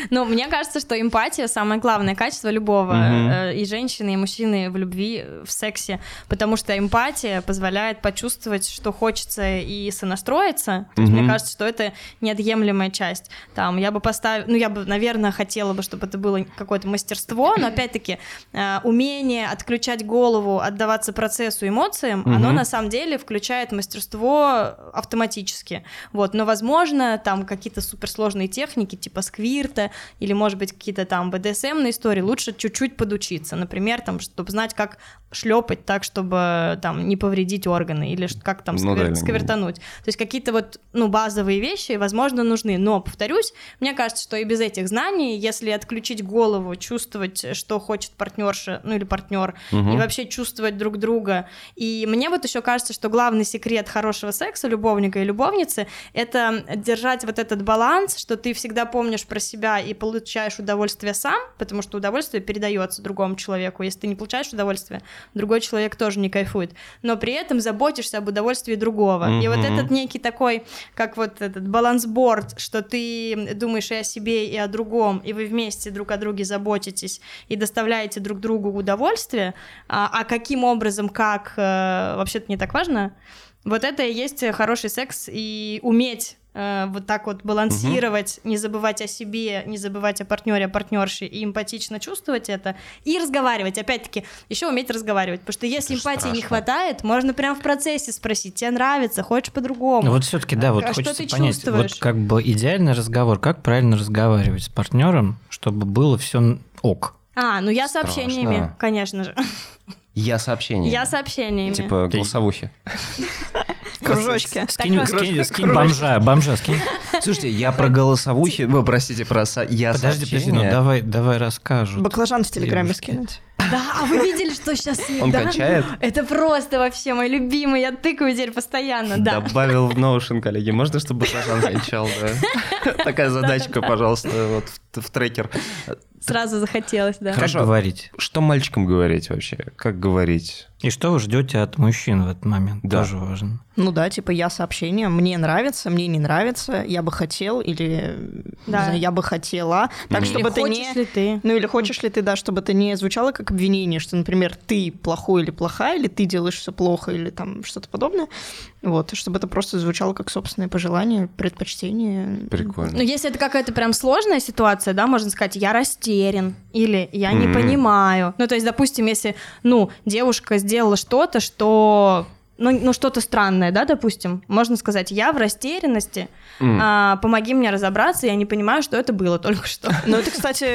Ну, мне кажется, что эмпатия самое главное качество любого э, и женщины, и мужчины в любви, в сексе, потому что эмпатия позволяет почувствовать, что хочется и сонастроиться. То есть Мгм. мне кажется, что это неотъемлемая часть. Там я бы поставила, ну я бы, наверное, хотела бы, чтобы это было какое-то мастерство, но опять-таки э, умение отключать голову, отдаваться процессу, эмоциям, оно Мгм. на самом деле включает мастерство автоматически. Вот, но возможно там какие-то суперсложные техники типа сквирта или может быть какие-то там БДСМные истории лучше чуть-чуть подучиться, например, там, чтобы знать, как шлепать так, чтобы там не повредить органы или как там Ну да, сквер- или- сквертануть. То есть какие-то вот ну базовые вещи, возможно, нужны. Но повторюсь, мне кажется, что и без этих знаний, если отключить голову, чувствовать, что хочет партнерша, ну или партнер, Мгм. и вообще чувствовать друг друга. И мне вот еще кажется, что главный секрет хорошего секса любовника и любовницы это держать вот этот баланс, что ты всегда помнишь про себя и получаешь удовольствие сам, потому что удовольствие передается другому человеку. Если ты не получаешь удовольствие, другой человек тоже не кайфует. Но при этом заботишься об удовольствии другого. И вот этот некий такой, как вот этот балансборд, что ты думаешь и о себе, и о другом, и вы вместе друг о друге заботитесь и доставляете друг другу удовольствие, а, а каким образом, как, э, вообще-то не так важно. Вот это и есть хороший секс, и уметь вот так вот балансировать, не забывать о себе, не забывать о партнере, о партнерше, и эмпатично чувствовать это, и разговаривать. Опять-таки, еще уметь разговаривать, потому что если Это эмпатии не страшно. хватает, можно прямо в процессе спросить, тебе нравится, хочешь по-другому. Ну вот все-таки, да, вот А что хочется ты понять, чувствуешь? вот как бы идеальный разговор, как правильно разговаривать с партнером, чтобы было все ок. А, ну я Страшно. сообщениями, конечно же. Я сообщение. Я сообщениями. Типа голосовухи. Кружочки. Скинь, скинь, скинь бомжа, бомжа, скинь. Слушайте, я про голосовухи, вы простите, про я Подожди, подожди, ну давай, давай расскажут. Баклажан в Телеграме скинуть. Да, а вы видели, что сейчас с ним, Он да? качает? Это просто вообще мой любимый, я тыкаю теперь постоянно, да. Добавил в Notion, коллеги. Можно, чтобы баклажан кончал, да? Такая задачка, пожалуйста, вот в- трекер. Сразу захотелось, да. Как Хорошо. говорить? Что мальчикам говорить вообще? Как говорить? И что вы ждете от мужчин в этот момент? Да. Тоже важно. Ну да, типа я сообщение, мне нравится, мне не нравится, я бы хотел или Да. не знаю, я бы хотела. Так, Мгм. чтобы Или ты хочешь не... ли ты? Ну или хочешь ли ты, да, чтобы это не звучало как обвинение, что, например, ты плохой или плохая, или ты делаешь все плохо, или там что-то подобное. Вот, чтобы это просто звучало как собственное пожелание, предпочтение. Прикольно. Ну, если это какая-то прям сложная ситуация, да, можно сказать, я растерян или я не Мгм. понимаю. Ну, то есть, допустим, если, ну, девушка сделала что-то, что ну, ну, что-то странное, да, допустим, можно сказать, я в растерянности, М. а, помоги мне разобраться, я не понимаю, что это было только что. Но это, кстати,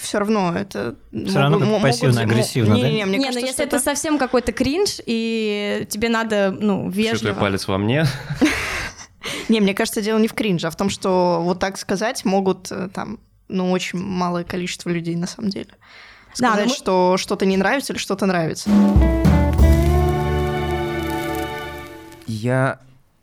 все равно это... Всё равно как пассивно-агрессивно, не, да? Не, не, мне не, кажется, ну что если это совсем какой-то кринж, и тебе надо, ну, вежливо. палец во мне. Не, мне кажется, дело не в кринже, а в том, что вот так сказать могут э, там, ну, очень малое количество людей на самом деле. Сказать, ну мы- что что-то не нравится или что-то нравится. Я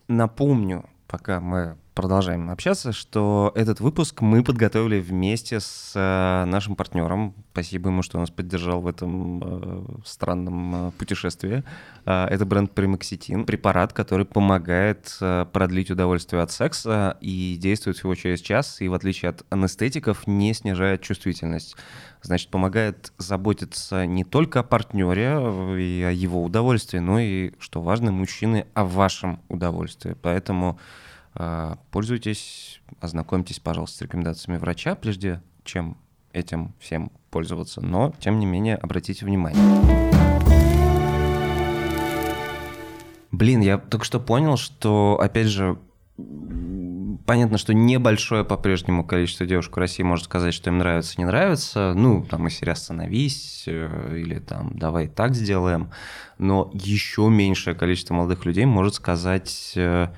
напомню, пока мы продолжаем общаться, что этот выпуск мы подготовили вместе с э, нашим партнером. Спасибо ему, что нас поддержал в этом э, странном э, путешествии. Это бренд Примакситин, препарат, который помогает продлить удовольствие от секса и действует всего через час, и в отличие от анестетиков не снижает чувствительность. Значит, помогает заботиться не только о партнере и о его удовольствии, но и, что важно, мужчины о вашем удовольствии. Поэтому пользуйтесь, ознакомьтесь, пожалуйста, с рекомендациями врача, прежде чем этим всем пользоваться. Но, тем не менее, обратите внимание. Блин, я только что понял, что, опять же, понятно, что небольшое по-прежнему количество девушек в России может сказать, что им нравится, не нравится. Ну, там, из серии «Остановись» э, или там «Давай так сделаем». Но еще меньшее количество молодых людей может сказать, э,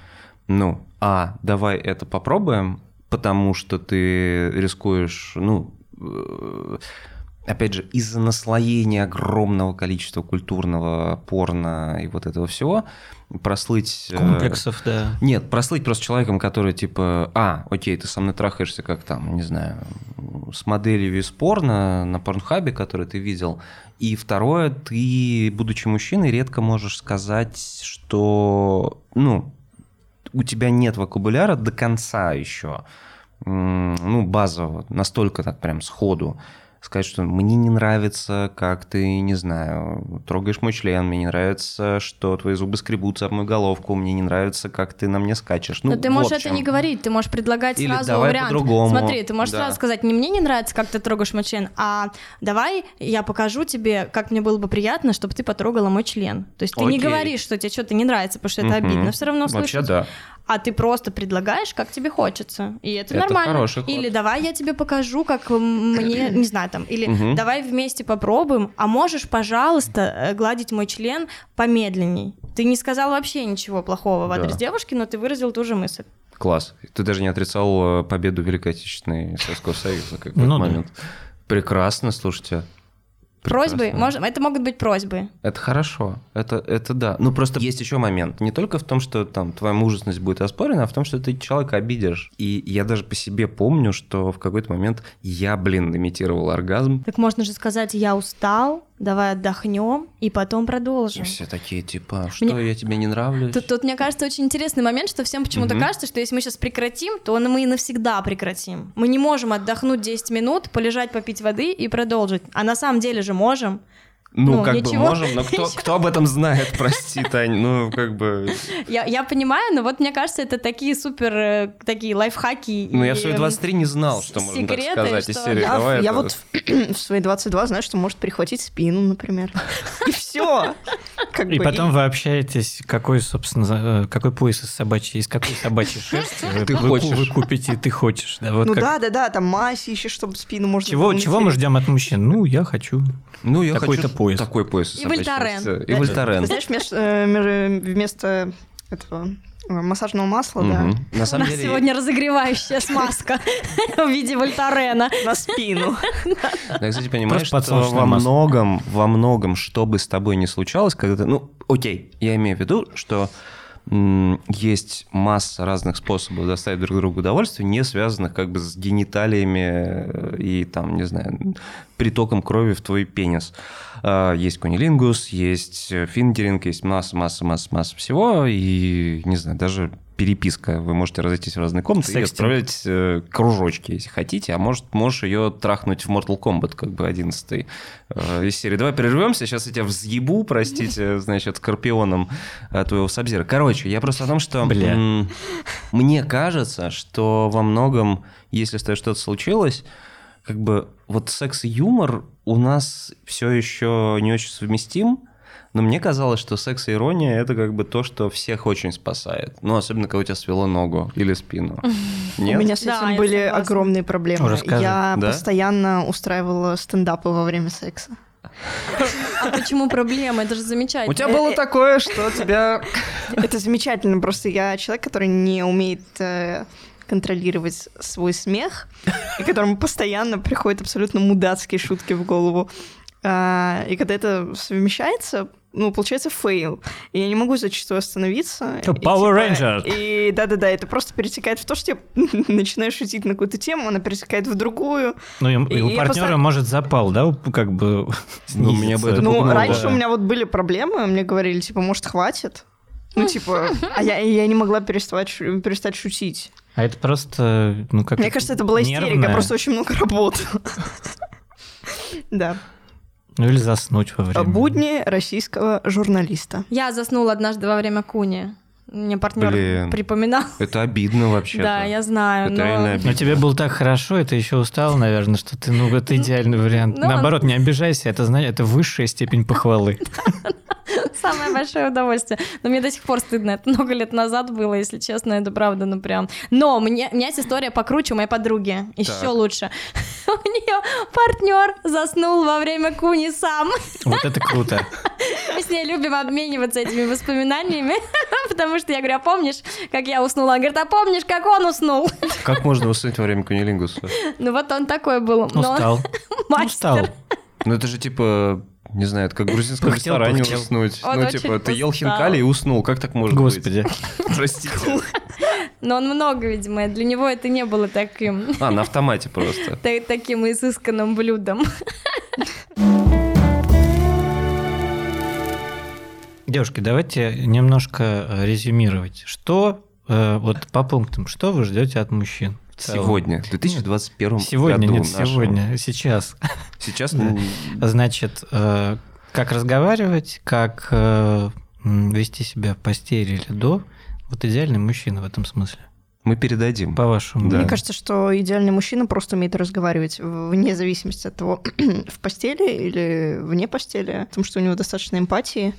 ну, а, давай это попробуем, потому что ты рискуешь, ну, э, опять же, из-за наслоения огромного количества культурного порно и вот этого всего, прослыть... Э, Комплексов, э, да. Нет, прослыть просто человеком, который типа, а, окей, ты со мной трахаешься как там, не знаю, с моделью из порно на порнхабе, который ты видел. И второе, ты, будучи мужчиной, редко можешь сказать, что, ну, у тебя нет вокабуляра до конца еще, ну, базового, настолько так прям сходу, сказать, что мне не нравится, как ты, не знаю, трогаешь мой член, мне не нравится, что твои зубы скребутся об мою головку, мне не нравится, как ты на мне скачешь. Ну, Но ты можешь это не говорить, ты можешь предлагать Или сразу давай вариант. по-другому. Смотри, ты можешь Да. сразу сказать, не мне не нравится, как ты трогаешь мой член, а давай я покажу тебе, как мне было бы приятно, чтобы ты потрогала мой член. То есть ты не Окей. говоришь, что тебе что-то не нравится, потому что это обидно все равно Вообще, слышать. да. А ты просто предлагаешь, как тебе хочется. И это, Это нормально. Или давай я тебе покажу, как мне, не знаю, там, или Мгм. давай вместе попробуем, а можешь, пожалуйста, э, гладить мой член помедленней. Ты не сказал вообще ничего плохого в Да. адрес девушки, но ты выразил ту же мысль. Класс. Ты даже не отрицал э, победу Великой Отечественной Советского Союза как Ну да. момент. Прекрасно, слушайте. Просьбы, можно, это могут быть просьбы. Это хорошо, это, это да. Ну просто есть еще момент. Не только в том, что там твоя мужественность будет оспорена, а в том, что ты человека обидишь. И я даже по себе помню, что в какой-то момент я, блин, имитировал оргазм. Так можно же сказать, я устал, давай отдохнем и потом И продолжим. все такие, типа, что, Мне- я тебе не нравлюсь? Тут, тут, мне кажется, очень интересный момент, что всем почему-то Мгм. кажется, что если мы сейчас прекратим, то мы и навсегда прекратим. Мы не можем отдохнуть 10 минут, полежать, попить воды и продолжить. А на самом деле же можем. Ну, ну, как бы ничего. можем, но кто, кто об этом знает, прости, Тань, ну, как бы... Я, я понимаю, но вот мне кажется, это такие супер, э, такие лайфхаки. Ну, я и, в свои эм, 23 не знал, что можно так секреты, сказать из серии. я- Я, Давай я это- вот в, в свои 22 знаю, что может перехватить спину, например. И все. Как И бы, потом вы общаетесь, какой, собственно, э, какой пояс из собачьей, из какой собачьей шерсти вы, Ты вы- хочешь. вы купите, ты хочешь. Да, вот Ну как- да, да, да, там мазь еще, чтобы спину можно Чего, чего мы ждем от мужчин? Ну, я хочу. Ну, я Такой-то хочу пояс. такой пояс. И Вольтарен. И Да. Вольтарен. Ты знаешь, вместо, э, вместо этого э, массажного масла, да, Мгм. На У самом нас деле... сегодня разогревающая смазка в виде вольтарена. на спину. Я, кстати, понимаю, Просто что во многом, во многом, что бы с тобой ни случалось, когда ты... Ну, окей, я имею в виду, что есть масса разных способов доставить друг другу удовольствие, не связанных как бы с гениталиями э, и там, не знаю, притоком крови в твой пенис. Есть кунилингус, есть э, фингеринг, есть масса, масса, масса, масса всего, и, не знаю, даже переписка. Вы можете разойтись в разные комнаты и Секстинг. отправлять э, кружочки, если хотите, а может, можешь ее трахнуть в Mortal Kombat, как бы 11 э, из серии. Давай прервемся, сейчас я тебя взъебу, простите, значит, скорпионом э, твоего Сабзира. Короче, я просто о том, что Бля. м, мне кажется, что во многом, если с тобой что-то случилось, как бы вот секс и юмор у нас все еще не очень совместим, но мне казалось, что секс и ирония это как бы то, что всех очень спасает. Ну, особенно, когда у тебя свело ногу или спину. Нет? У меня с Да, этим я были огромные проблемы. Уже скажи. Я Да? постоянно устраивала стендапы во время секса. А почему проблема? Это же замечательно. У тебя было такое, что тебя... Это замечательно, просто я человек, который не умеет э, контролировать свой смех, и которому постоянно приходят абсолютно мудацкие шутки в голову. А, И когда это совмещается, ну, получается, фейл. И я не могу зачастую остановиться. Что, И, Power типа, Ranger. И да-да-да, это просто перетекает в то, что я начинаю шутить на какую-то тему, она перетекает в другую. Ну, и, и И у партнера просто- может запал, да, как бы Ну, меня бы это. Ну, пугнуло, раньше да. у меня вот были проблемы, мне говорили, типа, может, хватит? Ну, типа, а я, я не могла переставать, шу- перестать шутить. А это просто, ну, как Мне кажется, это была истерика, нервная. просто очень много работы. Да. Ну, или заснуть во время. Будни российского журналиста. Я заснула однажды во время куни. Мне партнер Блин. припоминал. Это обидно вообще. Да, я знаю. Это но- реально Но обидно. тебе было так хорошо, и ты еще устал, наверное, что ты, ну, это идеальный вариант. ну, Наоборот, не обижайся, это, знаешь, это высшая степень похвалы. Самое большое удовольствие. Но мне до сих пор стыдно. Это много лет назад было, если честно, это правда, ну прям. Но мне, у меня есть история покруче у моей подруги. Еще лучше. У нее партнер заснул во время куни сам. Вот это круто. Мы с ней любим обмениваться этими воспоминаниями, потому что я говорю, а помнишь, как я уснула? Она говорит, а помнишь, как он уснул? Как можно уснуть во время кунилингуса? Ну вот он такой был. Устал. мастер. Устал. Ну это же типа, не знаю, это как в грузинском Пыхтел, ресторане пыхтел. уснуть. Он ну типа, ты ел хинкали и уснул. Как так может Господи. быть? Простите. Но он много, видимо, для него это не было таким, А, на автомате просто. та- таким изысканным блюдом. Девушки, давайте немножко резюмировать. Что, э, вот по пунктам, что вы ждете от мужчин? Сегодня, в 2021 Сегодня, году нет, нашем. сегодня, сейчас. Сейчас Да. м, Значит, э, как разговаривать, как э, вести себя в постели или до. Вот идеальный мужчина в этом смысле, мы передадим. по-вашему. Да. Мне кажется, что идеальный мужчина просто умеет разговаривать вне зависимости от того, в постели или вне постели, потому что у него достаточно эмпатии,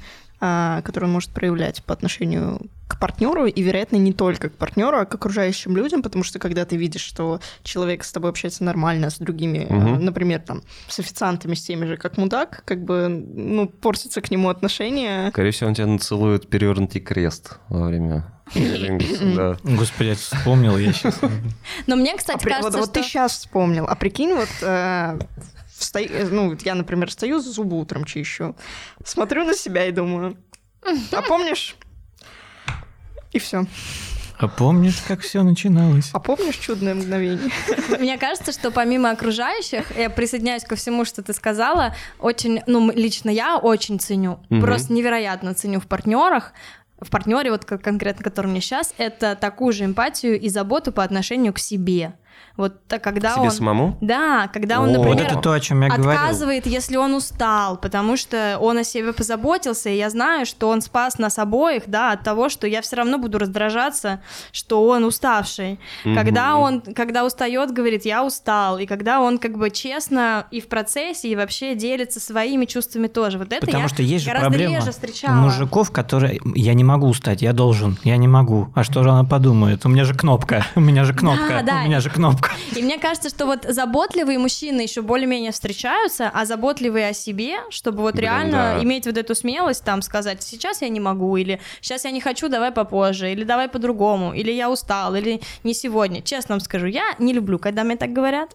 а, которую он может проявлять по отношению к партнеру, и, вероятно, не только к партнеру, а к окружающим людям, потому что когда ты видишь, что человек с тобой общается нормально, с другими, а, Мгм. например, там, с официантами, с теми же, как мудак, как бы, ну, портится к нему отношение. Скорее всего, он тебя нацелует перевернутый крест во время да. Господи, я вспомнил, я сейчас... Но мне, А кстати, при- кажется, вот, вот что... ты сейчас вспомнил, а прикинь, вот э, встаю- ну, я, например, стою, зубы утром чищу, смотрю на себя и думаю, а помнишь? И все. А помнишь, как все начиналось? А помнишь чудное мгновение? Мне кажется, что помимо окружающих, я присоединяюсь ко всему, что ты сказала, очень, ну, лично я очень ценю, Мгм. просто невероятно ценю в партнерах, в партнере, вот как конкретно, который мне сейчас, это такую же эмпатию и заботу по отношению к себе. Вот так, когда Себе он... самому? Да, когда он, О, например, Вот это то, о чем я говорил. отказывает, если он устал, потому что он о себе позаботился, и я знаю, что он спас нас обоих, да, от того, что я все равно буду раздражаться, что он уставший. Мгм. Когда он, когда устает, говорит, я устал, и когда он как бы честно и в процессе, и вообще делится своими чувствами тоже. Вот это Потому я что есть же гораздо проблема реже у встречала. мужиков, которые я не могу устать, я должен, я не могу. А что же она подумает? У меня же кнопка, у меня же кнопка, да. у меня же кнопка. И мне кажется, что вот заботливые мужчины еще более-менее встречаются, а заботливые о себе, чтобы вот Блин, реально да. иметь вот эту смелость там сказать, сейчас я не могу, или сейчас я не хочу, давай попозже, или давай по-другому, или я устал, или не сегодня. Честно вам скажу, я не люблю, когда мне так говорят.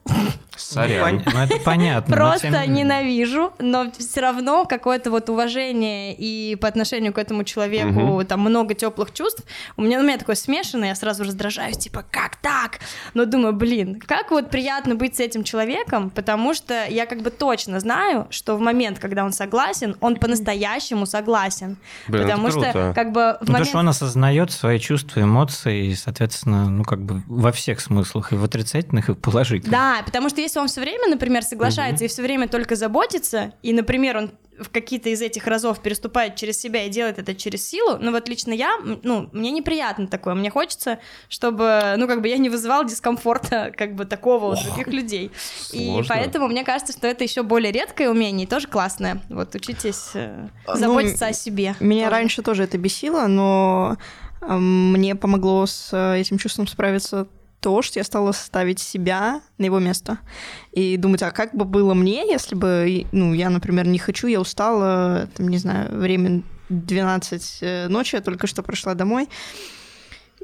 Сорян. Ну, это понятно. но Просто тем ненавижу, но все равно какое-то вот уважение и по отношению к этому человеку там много теплых чувств. У меня, у меня такое смешанное, я сразу раздражаюсь, типа, как так? Но думаю, блин, как вот приятно быть с этим человеком, потому что я как бы точно знаю, что в момент, когда он согласен, он по-настоящему согласен. Блин, это потому что круто. как бы в Ну, потому момент... что он осознает свои чувства, эмоции, и, соответственно, ну, как бы во всех смыслах, и в отрицательных, и в положительных. Да, потому что если он все время, например, соглашается и все время только заботится, и, например, он в какие-то из этих разов переступает через себя и делает это через силу, ну вот лично я, ну, мне неприятно такое, мне хочется, чтобы, ну, как бы я не вызывал дискомфорта, как бы, такого у других людей. И сложно. поэтому мне кажется, что это еще более редкое умение и тоже классное. Вот учитесь э, Ну, заботиться о себе. Меня тоже. раньше тоже это бесило, но мне помогло с э, этим чувством справиться то, что я стала ставить себя на его место и думать, а как бы было мне, если бы, ну, я, например, не хочу, я устала, там, не знаю, время 12 э, ночи, я только что пришла домой.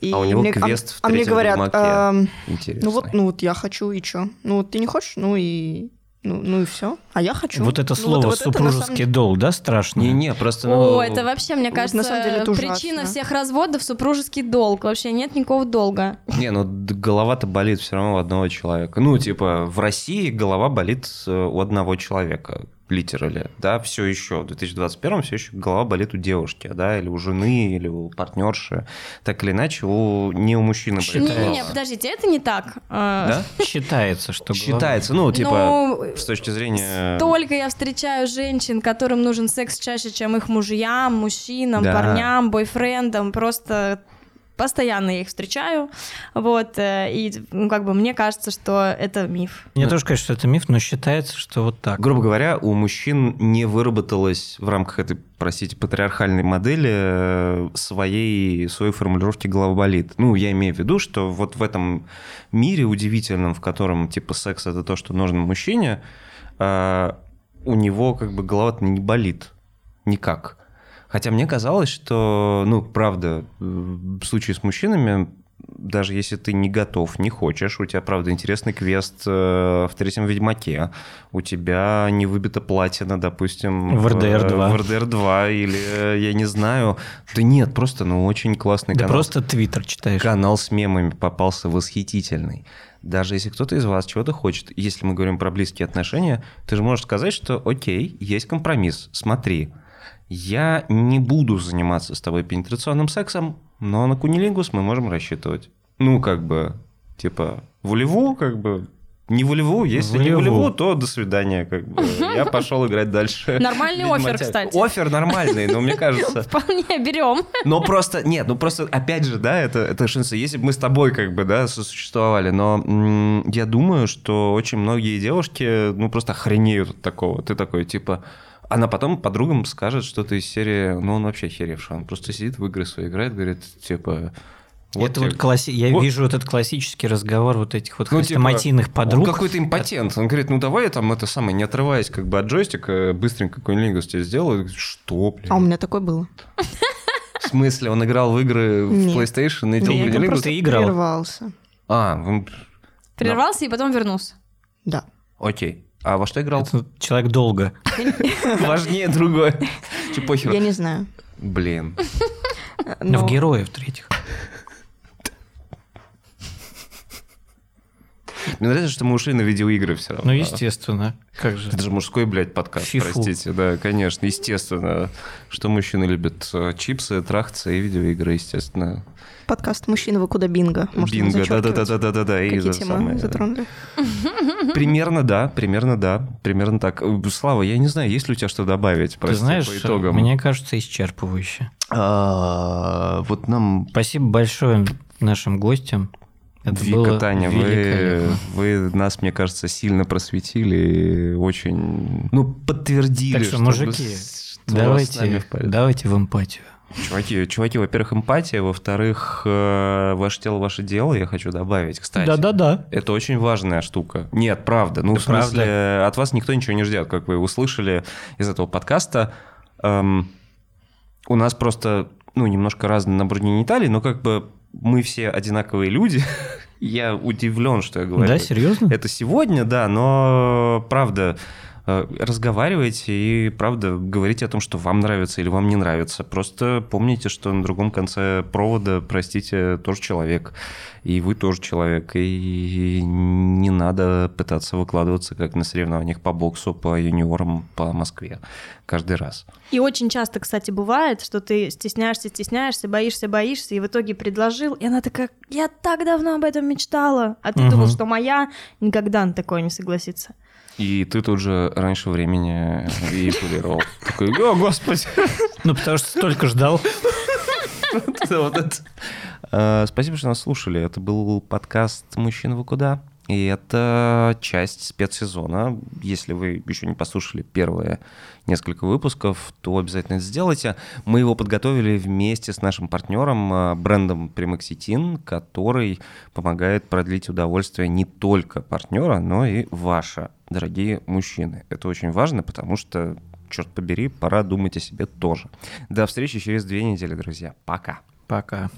И А у него мне, квест в а мне говорят, Интересно. ну вот, ну вот я хочу, и чё? Ну вот ты не хочешь, ну и Ну, ну и все. А я хочу. Вот это Ну, слово вот это на супружеский самом деле- долг, да, страшно? Не-не, просто... О, ну, это вообще, мне Вот кажется, на самом деле это причина всех разводов супружеский долг. Вообще нет никакого долга. Не, ну голова-то болит все равно у одного человека. Ну, типа, в России голова болит э, у одного человека, литерали, да, все еще, в 2021 все еще голова болит у девушки, да, или у жены, или у партнерши, так или иначе, у, не у мужчины болит Считается. Не-не-не, голова. подождите, это не так. А, Да? Считается, что голова- Считается, ну, типа, ну, с точки зрения... Столько я встречаю женщин, которым нужен секс чаще, чем их мужьям, мужчинам, Да. парням, бойфрендам. Просто постоянно я их встречаю. Вот. э, И, ну, как бы, мне кажется, что это миф. Мне тоже кажется, что это миф, но считается, что вот так. Грубо говоря, у мужчин не выработалось в рамках этой, простите, патриархальной модели э, своей, своей формулировки голова болит. Ну, я имею в виду, что вот в этом мире удивительном, в котором типа секс это то, что нужно мужчине, э, у него как бы голова не болит никак. Хотя мне казалось, что, ну, правда, э, в случае с мужчинами, даже если ты не готов, не хочешь, у тебя, правда, интересный квест э, в третьем Ведьмаке, у тебя не выбито платина, допустим, В RDR 2. в RDR 2 или, э, я не знаю, да нет, просто, ну, очень классный Да канал. просто твиттер читаешь. Канал с мемами попался восхитительный. Даже если кто-то из вас чего-то хочет, если мы говорим про близкие отношения, ты же можешь сказать, что окей, есть компромисс, смотри, я не буду заниматься с тобой пенетрационным сексом, но на кунилингус мы можем рассчитывать. Ну, как бы, типа, волеву, как бы, не волеву, если не Волеву. волеву, то до свидания, как бы. Я пошел играть дальше. Нормальный Ведьматяк. кстати. Офер нормальный, но мне кажется... Вполне берем. Но просто, нет, ну просто, опять же, да, это, это шансы. Если бы мы с тобой, как бы, да, сосуществовали, но я думаю, что очень многие девушки, ну, просто охренеют от такого. Ты такой, типа... Она потом подругам скажет что-то из серии, ну, он вообще охеревший. Он просто сидит в игры свои играет, говорит, типа... это тебе- вот класси... Я вот- вижу вот этот классический разговор вот этих вот Ну, типа, хрестоматийных подруг. Он какой-то импотент. Он говорит, ну давай я там это самое, не отрываясь как бы от джойстика, быстренько какой-нибудь лингус тебе сделаю. Что, блин? А у меня такое было. В смысле, он играл в игры в Нет. PlayStation и Нет, делал он кунилингус? просто играл? прервался. А, он- Прервался и потом вернулся. Да. окей. А во что играл? Это человек долго. Важнее другое. Че похер. Я не знаю. Блин. Но- В героев третьих. Мне нравится, что мы ушли на видеоигры все равно. Ну, естественно. Как же. Это же мужской, блядь, подкаст, Фифу. простите. Да, конечно, естественно. Что мужчины любят? Э, Чипсы, трахаться и видеоигры, естественно. Подкаст «Мужчина, вы куда бинго?» Можно Бинго, да-да-да-да-да-да. Какие это темы самое. затронули? Примерно да, примерно да, примерно так. Слава, я не знаю, есть ли у тебя что добавить, Ты прости, знаешь, по итогам? мне кажется, исчерпывающе. А, Вот нам Спасибо большое нашим гостям. Это Вика, было Таня, вы, вы нас, мне кажется, сильно просветили, и очень, ну, подтвердили, Так что, что мужики, что с нами Давайте, давайте в эмпатию. Чуваки, чуваки, во-первых, эмпатия, во-вторых, э, ваше тело, ваше дело, я хочу добавить, кстати. Да-да-да. Это очень важная штука. Нет, правда. Ну, Да в смысле, правда. от вас никто ничего не ждет, как вы услышали из этого подкаста. Эм, у нас просто, ну, немножко разный набор гениталий, но как бы мы все одинаковые люди. Я удивлен, что я говорю. Да, серьезно? Это сегодня, да, но правда, разговаривайте и правда говорите о том, что вам нравится или вам не нравится. Просто помните, что на другом конце провода, простите, тоже человек. И вы тоже человек. И не надо пытаться выкладываться, как на соревнованиях по боксу, по юниорам, по Москве каждый раз. И очень часто, кстати, бывает, что ты стесняешься, стесняешься, боишься, боишься, и в итоге предложил, и она такая, я так давно об этом мечтала. А ты Мгм. думал, что моя никогда на такое не согласится. И ты тут же раньше времени веипулировал. Такой, о, господи, Ну, потому что столько ждал. Э, Спасибо, что нас слушали. Это был подкаст «Мужчина, вы куда?». И это часть спецсезона. Если вы еще не послушали первые несколько выпусков, то обязательно это сделайте. Мы его подготовили вместе с нашим партнером, э, брендом Примакситин, который помогает продлить удовольствие не только партнера, но и ваше, дорогие мужчины. Это очень важно, потому что, черт побери, пора думать о себе тоже. До встречи через две недели, друзья. Пока. Пока.